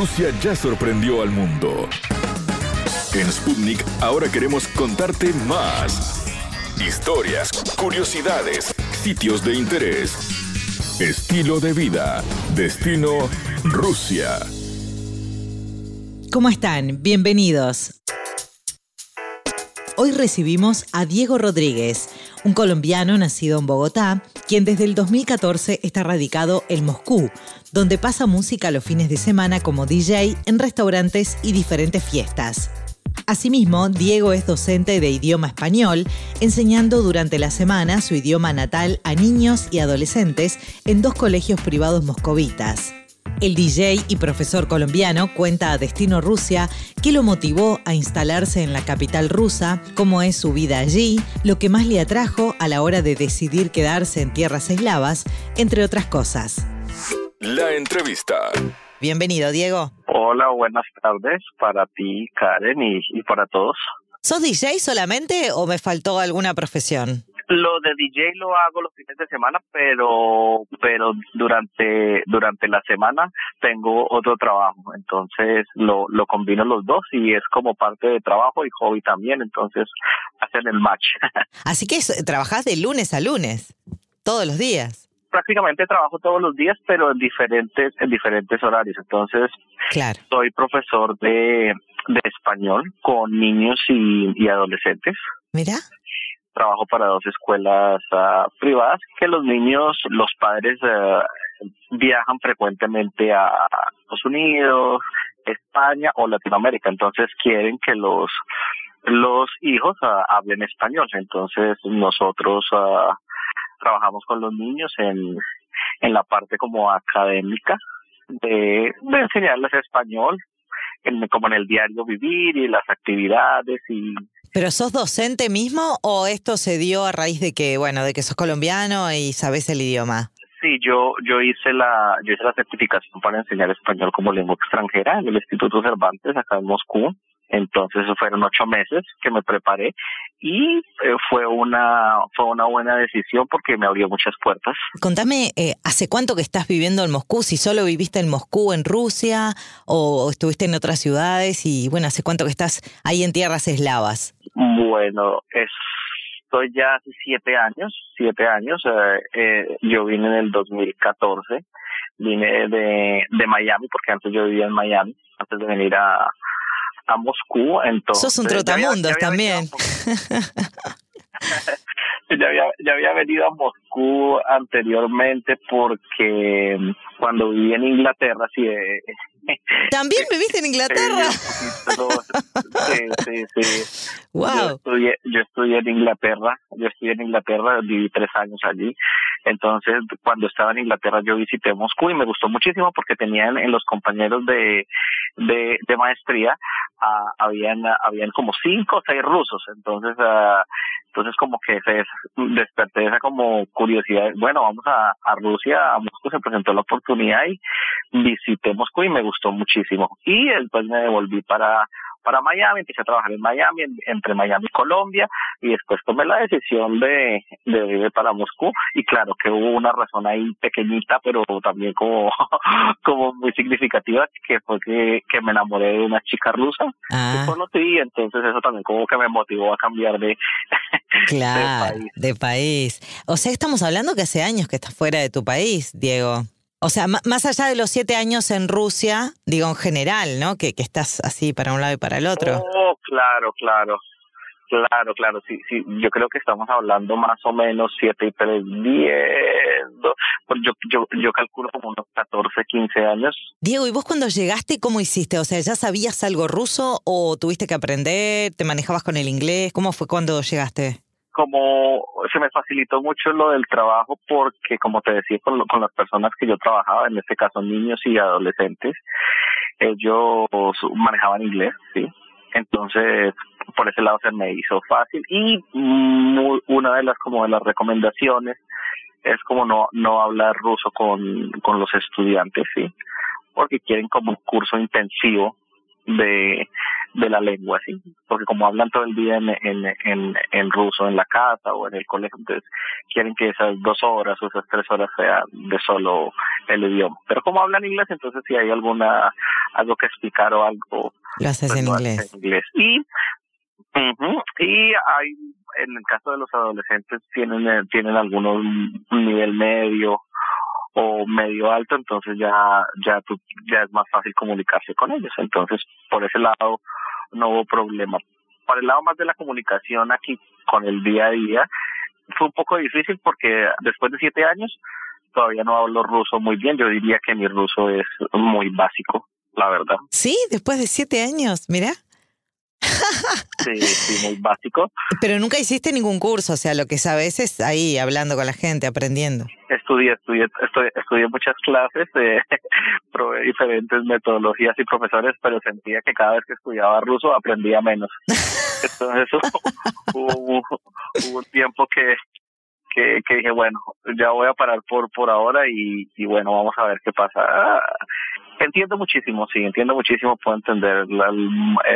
Rusia ya sorprendió al mundo. En Sputnik ahora queremos contarte más. Historias, curiosidades, sitios de interés, estilo de vida, destino Rusia. ¿Cómo están? Bienvenidos. Hoy recibimos a Diego Rodríguez, un colombiano nacido en Bogotá, quien desde el 2014 está radicado en Moscú, donde pasa música los fines de semana como DJ en restaurantes y diferentes fiestas. Asimismo, Diego es docente de idioma español, enseñando durante la semana su idioma natal a niños y adolescentes en dos colegios privados moscovitas. El DJ y profesor colombiano cuenta a Destino Rusia qué lo motivó a instalarse en la capital rusa, cómo es su vida allí, lo que más le atrajo a la hora de decidir quedarse en tierras eslavas, entre otras cosas. La entrevista. Bienvenido, Diego. Hola, buenas tardes para ti, Karen, y, y para todos. ¿Sos DJ solamente o me faltó alguna profesión? Lo de DJ lo hago los fines de semana, pero pero durante durante la semana tengo otro trabajo, entonces lo lo combino los dos y es como parte de trabajo y hobby también, entonces hacen el match. Así que trabajás de lunes a lunes, todos los días. Prácticamente trabajo todos los días, pero en diferentes en diferentes horarios. Entonces Claro. soy profesor de de español con niños y, y adolescentes. Mira. Trabajo para dos escuelas ah, privadas que los niños, los padres ah, viajan frecuentemente a Estados Unidos, España o Latinoamérica, entonces quieren que los los hijos ah, hablen español, entonces nosotros ah, trabajamos con los niños en en la parte como académica de, de enseñarles español, en, como en el diario vivir y las actividades y ¿Pero sos docente mismo o esto se dio a raíz de que, bueno, de que sos colombiano y sabés el idioma? Sí, yo yo hice la yo hice la certificación para enseñar español como lengua extranjera en el Instituto Cervantes acá en Moscú. Entonces fueron ocho meses que me preparé y eh, fue una fue una buena decisión porque me abrió muchas puertas. Contame, eh, ¿hace cuánto que estás viviendo en Moscú? Si solo viviste en Moscú, en Rusia, o estuviste en otras ciudades y, bueno, ¿hace cuánto que estás ahí en tierras eslavas? Bueno, estoy ya hace siete años, siete años. eh, eh, yo vine en el 2014, vine de, de Miami porque antes yo vivía en Miami antes de venir a a Moscú, entonces Sos un ya había- trotamundos ya había también. ya había ya había venido a Moscú anteriormente porque cuando viví en Inglaterra sí eh, ¿También viviste en Inglaterra? Sí, sí, sí. Yo ¡Wow! estudié, yo estudié en Inglaterra, yo estudié en Inglaterra, viví tres años allí. Entonces, cuando estaba en Inglaterra, yo visité Moscú y me gustó muchísimo porque tenían en los compañeros de, de, de maestría, ah, habían, habían como cinco o seis rusos. Entonces, ah, entonces como que se desperté esa como curiosidad. Bueno, vamos a, a Rusia, a Moscú se presentó la oportunidad y visité Moscú y me gustó muchísimo. Y después me devolví para para Miami, empecé a trabajar en Miami, en- entre Miami y Colombia, y después tomé la decisión de, de vivir para Moscú, y claro que hubo una razón ahí pequeñita, pero también como, como muy significativa, que fue que, que me enamoré de una chica rusa que Ah, conocí, entonces eso también como que me motivó a cambiar de, claro, país. de país. O sea, estamos hablando que hace años que estás fuera de tu país, Diego. O sea, más allá de los siete años en Rusia, digo en general, ¿no? Que, que estás así para un lado y para el otro. Oh, claro, claro. Claro, claro, sí, sí, yo creo que estamos hablando más o menos siete y tres, diez, do- pues yo, yo, yo calculo como unos 14, 15 años. Diego, ¿y vos cuando llegaste, cómo hiciste? O sea, ¿ya sabías algo ruso o tuviste que aprender? ¿Te manejabas con el inglés? ¿Cómo fue cuando llegaste? Como se me facilitó mucho lo del trabajo porque, como te decía, con, lo- con las personas que yo trabajaba, en este caso niños y adolescentes, ellos manejaban inglés, ¿sí? Entonces, por ese lado se me hizo fácil y muy- una de las como de las recomendaciones es como no no hablar ruso con con los estudiantes, sí, porque quieren como un curso intensivo de de la lengua, sí, porque como hablan todo el día en, en, en, en ruso en la casa o en el colegio, entonces quieren que esas dos horas o esas tres horas sean de solo el idioma. Pero como hablan inglés, entonces si hay alguna algo que explicar o algo. Lo haces pues, en, inglés. haces en inglés. Y, y hay, en el caso de los adolescentes, tienen, eh, tienen algunos un nivel medio o medio alto, entonces ya, ya, ya es más fácil comunicarse con ellos. Entonces, por ese lado, no hubo problema. Por el lado más de la comunicación aquí con el día a día, fue un poco difícil porque después de siete años todavía no hablo ruso muy bien. Yo diría que mi ruso es muy básico, la verdad. Sí, después de siete años, mira. Sí, sí, muy básico. Pero nunca hiciste ningún curso, o sea, lo que sabes es ahí hablando con la gente, aprendiendo. Estudié, estudié, estudié, estudié muchas clases, eh, probé diferentes metodologías y profesores, pero sentía que cada vez que estudiaba ruso aprendía menos. Entonces hubo, hubo, hubo un tiempo que, que, que dije, bueno, ya voy a parar por, por ahora y, y bueno, vamos a ver qué pasa. Entiendo muchísimo, sí, entiendo muchísimo, puedo entender la,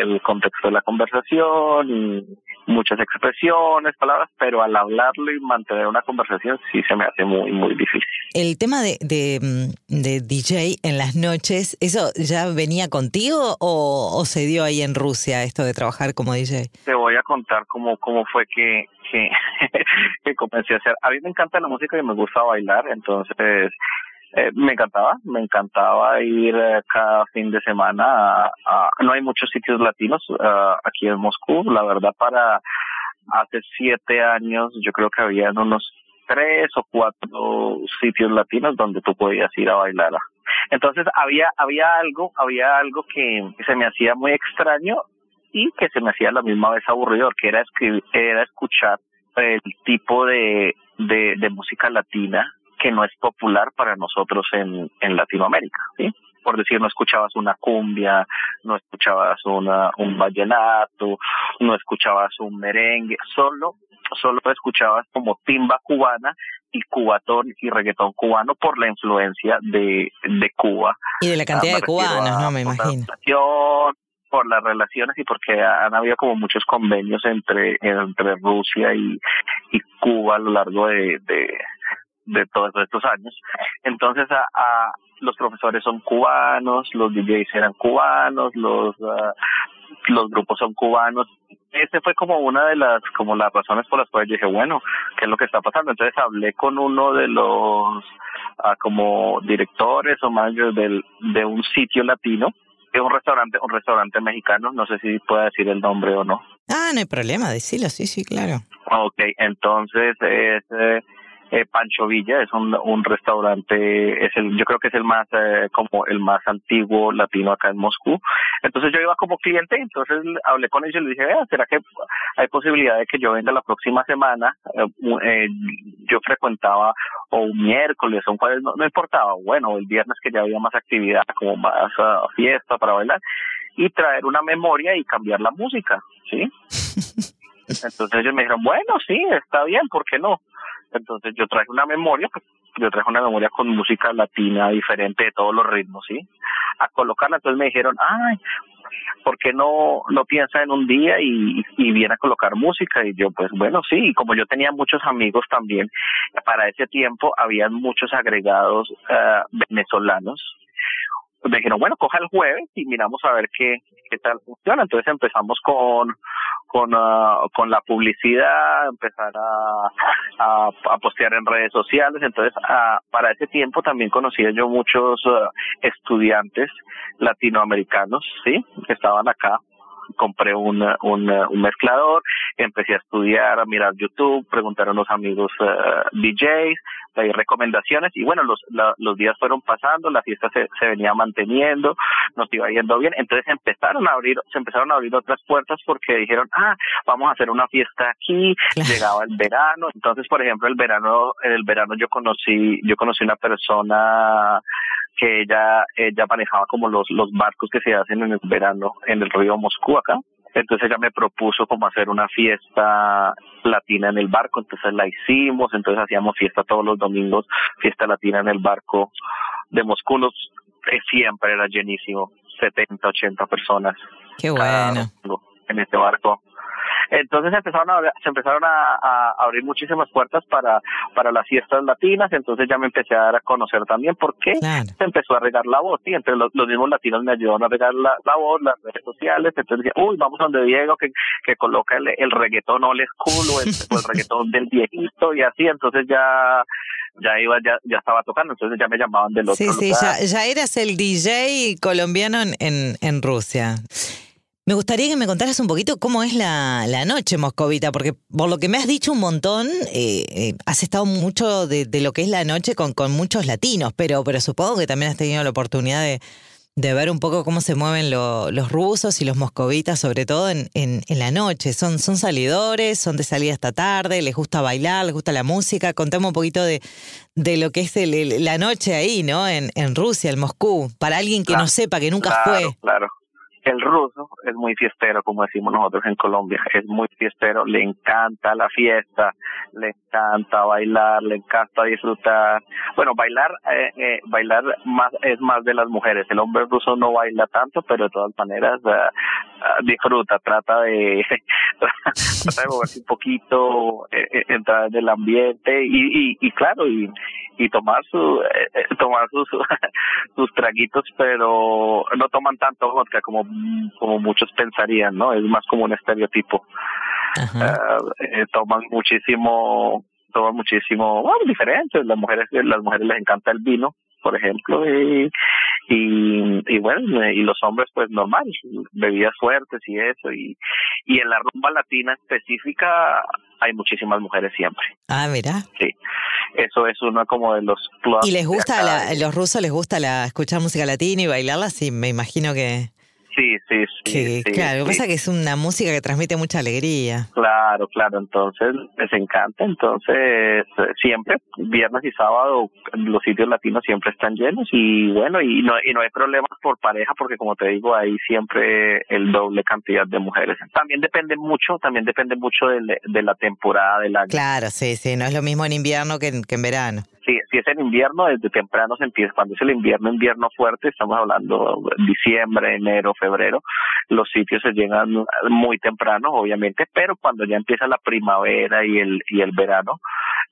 el, contexto de la conversación y muchas expresiones, palabras, pero al hablarlo y mantener una conversación sí se me hace muy, muy difícil. El tema de, de, mm, de DJ en las noches, ¿eso ya venía contigo o, o se dio ahí en Rusia esto de trabajar como DJ? Te voy a contar cómo, cómo fue que, que, que comencé a hacer. A mí me encanta la música y me gusta bailar, entonces eh, me encantaba, me encantaba ir eh, cada fin de semana a, no hay muchos sitios latinos ah, aquí en Moscú, la verdad para hace siete años yo creo que habían unos tres o cuatro sitios latinos donde tú podías ir a bailar. Entonces había había algo, había algo que se me hacía muy extraño y que se me hacía a la misma vez aburridor, que era escribir, era escuchar el tipo de, de música latina que no es popular para nosotros en, en Latinoamérica, ¿sí? Por decir, no escuchabas una cumbia, no escuchabas una, un vallenato, no escuchabas un merengue, solo, solo escuchabas como timba cubana y cubatón y reggaetón cubano por la influencia de, de Cuba. Y de la cantidad Ah, de refiero cubanos, ¿no? Me imagino. por las relaciones y porque han habido como muchos convenios entre entre Rusia y, y Cuba a lo largo de, de, de todos estos años. Entonces, a, a- los profesores son cubanos, los DJs eran cubanos, los ah, los grupos son cubanos. Ese fue como una de las como las razones por las cuales yo dije, bueno, ¿qué es lo que está pasando? Entonces hablé con uno de los ah, como directores o managers del, de un sitio latino, es un restaurante, un restaurante mexicano, no sé si puedo decir el nombre o no. Ah, no hay problema, decilo, sí, sí, claro. Ok, entonces es eh, eh, Pancho Villa, es un, un restaurante, es el, yo creo que es el más, eh, como el más antiguo latino acá en Moscú. Entonces yo iba como cliente, entonces hablé con ellos y le dije, vea, ¿será que hay posibilidad de que yo venga la próxima semana? Eh, eh, yo frecuentaba o un miércoles o un jueves, no, no importaba, bueno, el viernes que ya había más actividad, como más ah, fiesta para bailar, y traer una memoria y cambiar la música, ¿sí? Entonces ellos me dijeron, bueno, sí, está bien, ¿por qué no? Entonces yo traje una memoria, pues, yo traje una memoria con música latina diferente de todos los ritmos, ¿sí? A colocarla, entonces me dijeron, ay, ¿por qué no, no piensa en un día y, y viene a colocar música? Y yo, pues bueno, sí, y como yo tenía muchos amigos también, para ese tiempo habían muchos agregados eh, venezolanos, me dijeron, bueno, coja el jueves y miramos a ver qué, qué tal funciona. Entonces empezamos con con, ah, con la publicidad, empezar a, a, postear en redes sociales. Entonces, ah, para ese tiempo también conocía yo muchos ah, estudiantes latinoamericanos, ¿sí? Que estaban acá. Compré un, un, mezclador, empecé a estudiar, a mirar YouTube, preguntar a unos amigos ah, DJs, pedir recomendaciones y bueno, los, la- los días fueron pasando, la fiesta se, se venía manteniendo, nos iba yendo bien, entonces empezaron a abrir, se empezaron a abrir otras puertas porque dijeron, ah, vamos a hacer una fiesta aquí, Claro. llegaba el verano, entonces por ejemplo el verano, en el verano yo conocí, yo conocí una persona que ella, ella manejaba como los, los barcos que se hacen en el verano en el río Moscú acá. Entonces ella me propuso como hacer una fiesta latina en el barco, entonces la hicimos, entonces hacíamos fiesta todos los domingos, fiesta latina en el barco de Moscú, los, eh, siempre era llenísimo, 70, 80 personas Qué bueno. en este barco. Entonces empezaron a, se empezaron a, abrir muchísimas puertas para, para las fiestas latinas, entonces ya me empecé a dar a conocer también por qué se empezó a regar la voz, y entre los, mismos latinos me ayudaron a regar la, voz, las redes sociales, entonces decía, uy, vamos donde Diego que, que coloca el, el reggaetón old school o el, o el reggaetón del viejito y así, entonces ya ya iba, ya, ya estaba tocando, entonces ya me llamaban del otro Sí, sí, ya, ya, eras el DJ colombiano en, en, Rusia. Me gustaría que me contaras un poquito cómo es la, la noche moscovita, porque por lo que me has dicho un montón, eh, eh, has estado mucho de, de, lo que es la noche con, con muchos latinos, pero, pero supongo que también has tenido la oportunidad de, de ver un poco cómo se mueven los rusos y los moscovitas, sobre todo en, en, la noche. ¿Son, ¿Son salidores? ¿Son de salida hasta tarde? ¿Les gusta bailar? ¿Les gusta la música? Contame un poquito de, de lo que es la noche ahí, ¿no? En, en Rusia, en Moscú, para alguien que no sepa, que nunca fue. Claro, el ruso es muy fiestero, como decimos nosotros en Colombia, es muy fiestero, le encanta la fiesta, le encanta bailar, le encanta disfrutar. Bueno, bailar, eh, eh, bailar más es más de las mujeres. El hombre ruso no baila tanto, pero de todas maneras uh, disfruta, trata de, trata de moverse un poquito, eh, entrar en el ambiente y, y, claro, y tomar su eh, eh, tomar sus sus traguitos pero no toman tanto vodka como como muchos pensarían no es más como un estereotipo. Uh, toman muchísimo toman muchísimo bueno diferente. Las mujeres las mujeres les encanta el vino por ejemplo y y, y bueno y los hombres pues normal bebidas fuertes y eso y y en la rumba latina específica hay muchísimas mujeres siempre. Ah mira. Sí. Eso es uno como de los ¿Y les gusta, la, los rusos les gusta la, escuchar música latina y bailarla? Sí, me imagino que... Sí, sí, sí. claro, lo que pasa es que es una música que transmite mucha alegría. Claro, claro, entonces les encanta, entonces siempre, viernes y sábado, los sitios latinos siempre están llenos y bueno, y no, y no hay problemas por pareja porque como te digo, hay siempre el doble cantidad de mujeres. También depende mucho, también depende mucho de, de la temporada del año. Claro, sí, sí, no es lo mismo en invierno que que en verano si, si es en invierno, desde temprano se empieza, cuando es el invierno, invierno fuerte, estamos hablando diciembre, enero, febrero, los sitios se llegan muy temprano, obviamente, pero cuando ya empieza la primavera y el, y el verano,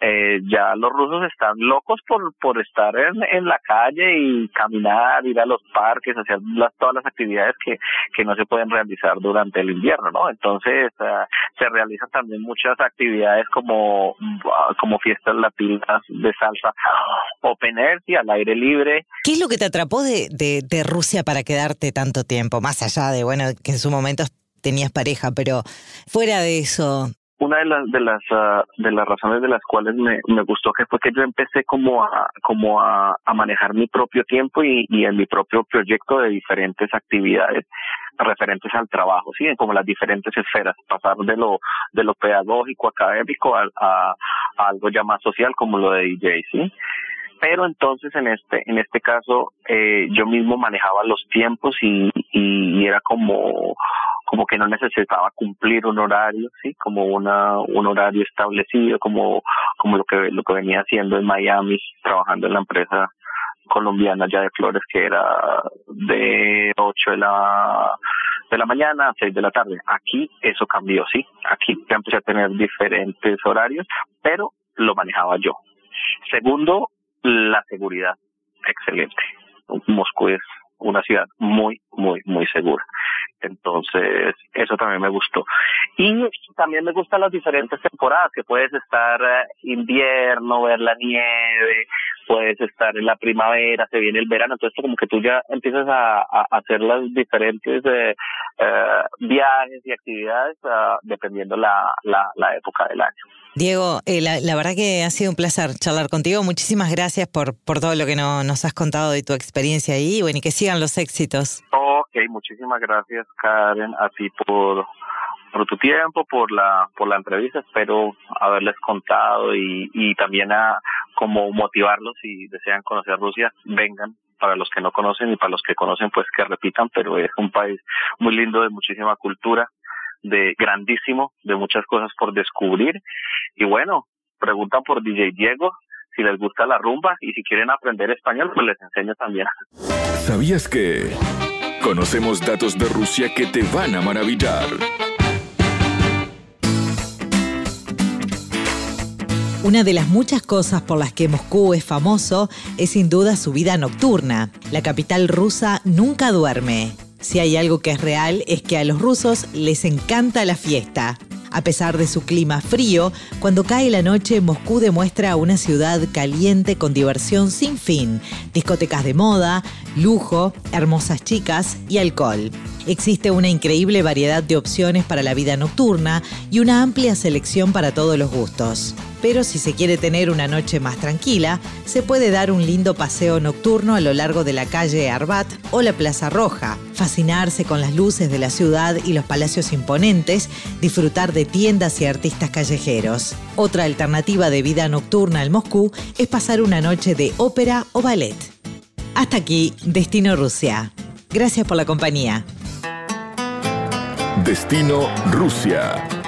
eh, ya los rusos están locos por, por estar en, en la calle y caminar, ir a los parques, hacer las, todas las actividades que, que no se pueden realizar durante el invierno, ¿no? Entonces, uh, se realizan también muchas actividades como, como fiestas latinas de salsa open air y al aire libre. ¿Qué es lo que te atrapó de, de, de Rusia para quedarte tanto tiempo? Más allá de, bueno, que en su momento tenías pareja, pero fuera de eso, una de las de las ah, de las razones de las cuales me, me gustó que fue que yo empecé como a como a, manejar mi propio tiempo y, y en mi propio proyecto de diferentes actividades referentes al trabajo, sí, como las diferentes esferas, pasar de lo de lo pedagógico académico a, a algo ya más social como lo de DJ, sí pero entonces en este en este caso eh, yo mismo manejaba los tiempos y, y era como como que no necesitaba cumplir un horario, sí, como una un horario establecido, como como lo que lo que venía haciendo en Miami, trabajando en la empresa colombiana ya de flores que era de 8 de la de la mañana a 6 de la tarde. Aquí eso cambió, sí. Aquí ya empecé a tener diferentes horarios, pero lo manejaba yo. Segundo, la seguridad. Excelente. Moscú es una ciudad muy, muy, muy segura. Entonces, eso también me gustó. Y también me gustan las diferentes temporadas, que puedes estar eh, invierno, ver la nieve, puedes estar en la primavera, se viene el verano, entonces como que tú ya empiezas a, hacer las diferentes eh, eh, viajes y actividades uh, dependiendo la, la, la, época del año. Diego, eh, la, la, verdad que ha sido un placer charlar contigo. Muchísimas gracias por, por todo lo que no, nos has contado de tu experiencia ahí bueno, y que sigan los éxitos. Ok, muchísimas gracias Karen, a ti por por tu tiempo, por la por la entrevista. Espero haberles contado y, y también a como motivarlos si desean conocer Rusia, vengan. Para los que no conocen y para los que conocen, pues que repitan. Pero es un país muy lindo, de muchísima cultura, de grandísimo, de muchas cosas por descubrir. Y bueno, preguntan por DJ Diego, si les gusta la rumba y si quieren aprender español, pues les enseño también. ¿Sabías que conocemos datos de Rusia que te van a maravillar? Una de las muchas cosas por las que Moscú es famoso es sin duda su vida nocturna. La capital rusa nunca duerme. Si hay algo que es real es que a los rusos les encanta la fiesta. A pesar de su clima frío, cuando cae la noche Moscú demuestra una ciudad caliente con diversión sin fin, discotecas de moda, lujo, hermosas chicas y alcohol. Existe una increíble variedad de opciones para la vida nocturna y una amplia selección para todos los gustos. Pero si se quiere tener una noche más tranquila, se puede dar un lindo paseo nocturno a lo largo de la calle Arbat o la Plaza Roja, fascinarse con las luces de la ciudad y los palacios imponentes, disfrutar de tiendas y artistas callejeros. Otra alternativa de vida nocturna en Moscú es pasar una noche de ópera o ballet. Hasta aquí, Destino Rusia. Gracias por la compañía. Destino Rusia.